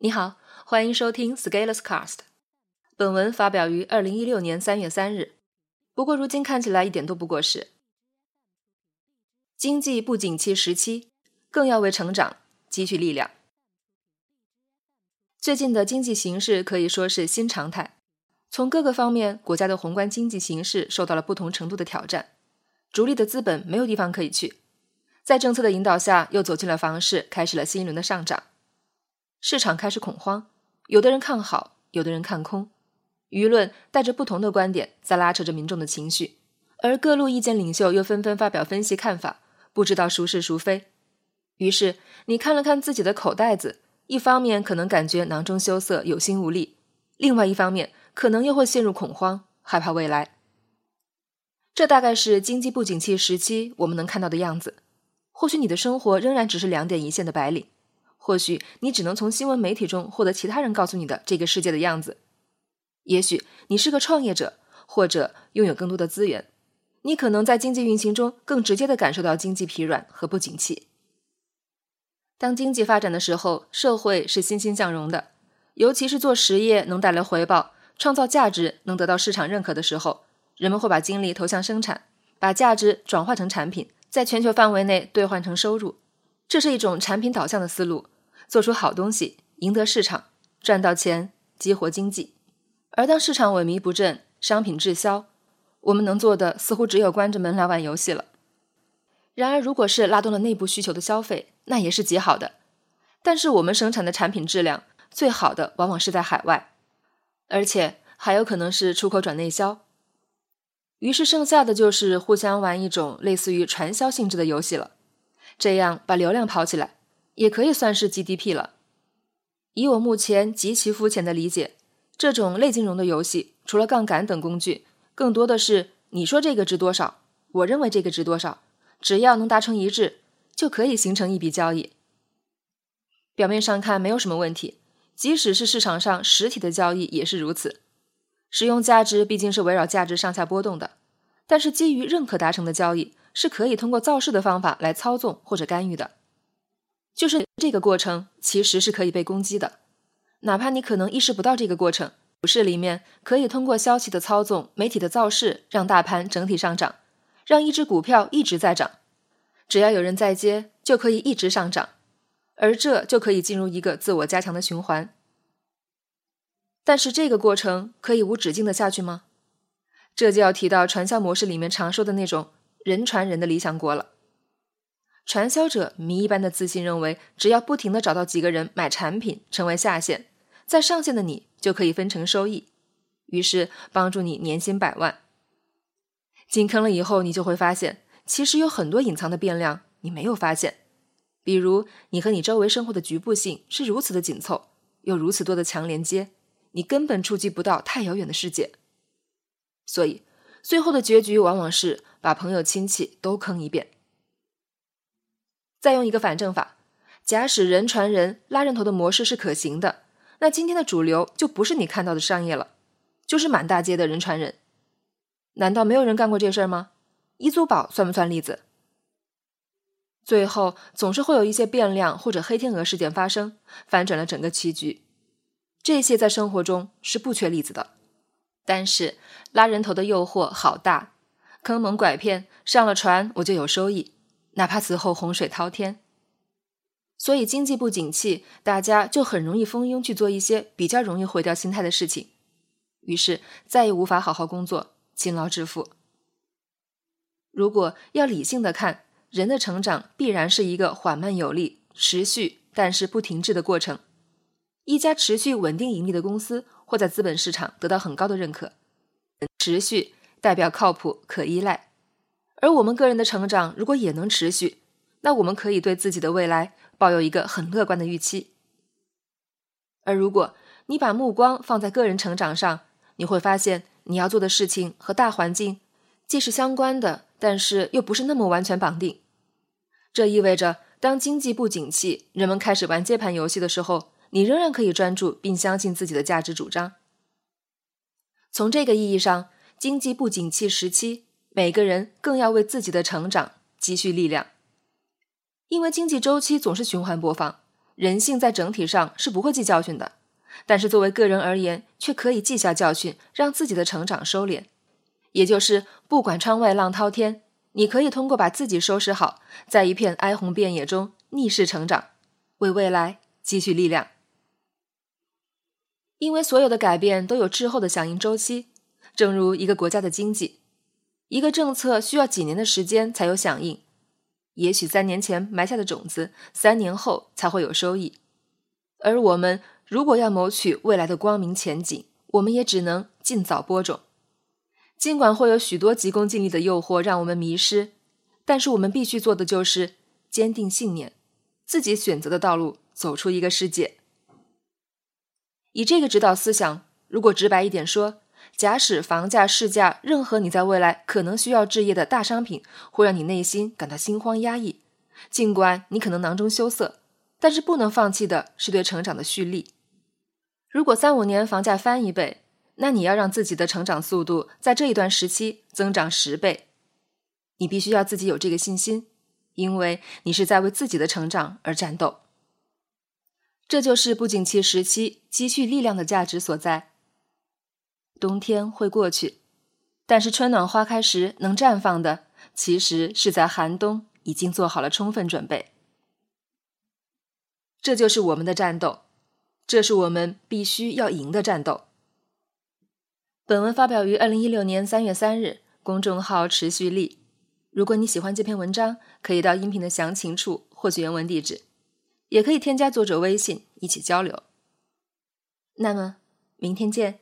你好，欢迎收听 Scalers Cast。本文发表于二零一六年三月三日，不过如今看起来一点都不过时。经济不景气时期，更要为成长积蓄力量。最近的经济形势可以说是新常态，从各个方面，国家的宏观经济形势受到了不同程度的挑战，逐利的资本没有地方可以去，在政策的引导下，又走进了房市，开始了新一轮的上涨。市场开始恐慌，有的人看好，有的人看空，舆论带着不同的观点在拉扯着民众的情绪，而各路意见领袖又纷纷发表分析看法，不知道孰是孰非。于是你看了看自己的口袋子，一方面可能感觉囊中羞涩、有心无力，另外一方面可能又会陷入恐慌，害怕未来。这大概是经济不景气时期我们能看到的样子。或许你的生活仍然只是两点一线的白领。或许你只能从新闻媒体中获得其他人告诉你的这个世界的样子。也许你是个创业者，或者拥有更多的资源，你可能在经济运行中更直接的感受到经济疲软和不景气。当经济发展的时候，社会是欣欣向荣的，尤其是做实业能带来回报、创造价值、能得到市场认可的时候，人们会把精力投向生产，把价值转化成产品，在全球范围内兑换成收入。这是一种产品导向的思路。做出好东西，赢得市场，赚到钱，激活经济。而当市场萎靡不振，商品滞销，我们能做的似乎只有关着门来玩游戏了。然而，如果是拉动了内部需求的消费，那也是极好的。但是，我们生产的产品质量最好的往往是在海外，而且还有可能是出口转内销。于是，剩下的就是互相玩一种类似于传销性质的游戏了。这样把流量跑起来。也可以算是 GDP 了。以我目前极其肤浅的理解，这种类金融的游戏，除了杠杆等工具，更多的是你说这个值多少，我认为这个值多少，只要能达成一致，就可以形成一笔交易。表面上看没有什么问题，即使是市场上实体的交易也是如此。使用价值毕竟是围绕价值上下波动的，但是基于认可达成的交易，是可以通过造势的方法来操纵或者干预的。就是这个过程其实是可以被攻击的，哪怕你可能意识不到这个过程。股市里面可以通过消息的操纵、媒体的造势，让大盘整体上涨，让一只股票一直在涨，只要有人在接，就可以一直上涨，而这就可以进入一个自我加强的循环。但是这个过程可以无止境的下去吗？这就要提到传销模式里面常说的那种人传人的理想国了。传销者迷一般的自信，认为只要不停的找到几个人买产品，成为下线，在上线的你就可以分成收益，于是帮助你年薪百万。进坑了以后，你就会发现，其实有很多隐藏的变量你没有发现，比如你和你周围生活的局部性是如此的紧凑，有如此多的强连接，你根本触及不到太遥远的世界。所以，最后的结局往往是把朋友亲戚都坑一遍。再用一个反证法，假使人传人拉人头的模式是可行的，那今天的主流就不是你看到的商业了，就是满大街的人传人。难道没有人干过这事儿吗？一租宝算不算例子？最后总是会有一些变量或者黑天鹅事件发生，反转了整个棋局。这些在生活中是不缺例子的，但是拉人头的诱惑好大，坑蒙拐骗上了船我就有收益。哪怕此后洪水滔天，所以经济不景气，大家就很容易蜂拥去做一些比较容易毁掉心态的事情，于是再也无法好好工作、勤劳致富。如果要理性的看，人的成长必然是一个缓慢有力、持续但是不停滞的过程。一家持续稳定盈利的公司，会在资本市场得到很高的认可。持续代表靠谱、可依赖。而我们个人的成长如果也能持续，那我们可以对自己的未来抱有一个很乐观的预期。而如果你把目光放在个人成长上，你会发现你要做的事情和大环境既是相关的，但是又不是那么完全绑定。这意味着，当经济不景气，人们开始玩接盘游戏的时候，你仍然可以专注并相信自己的价值主张。从这个意义上，经济不景气时期。每个人更要为自己的成长积蓄力量，因为经济周期总是循环播放，人性在整体上是不会记教训的，但是作为个人而言，却可以记下教训，让自己的成长收敛。也就是，不管窗外浪滔天，你可以通过把自己收拾好，在一片哀鸿遍野中逆势成长，为未来积蓄力量。因为所有的改变都有滞后的响应周期，正如一个国家的经济，一个政策需要几年的时间才有响应。也许三年前埋下的种子，三年后才会有收益。而我们如果要谋取未来的光明前景，我们也只能尽早播种。尽管会有许多急功近利的诱惑让我们迷失，但是我们必须做的就是坚定信念，自己选择的道路，走出一个世界。以这个指导思想，如果直白一点说，假使房价、市价，任何你在未来可能需要置业的大商品，会让你内心感到心慌压抑。尽管你可能囊中羞涩，但是不能放弃的是对成长的蓄力。如果三五年房价翻一倍，那你要让自己的成长速度在这一段时期增长十倍。你必须要自己有这个信心，因为你是在为自己的成长而战斗。这就是不景气时期积蓄力量的价值所在。冬天会过去，但是春暖花开时能绽放的，其实是在寒冬已经做好了充分准备。这就是我们的战斗，这是我们必须要赢的战斗。本文发表于二零一六年三月三日，公众号持续力。如果你喜欢这篇文章，可以到音频的详情处获取原文地址。也可以添加作者微信一起交流。那么，明天见。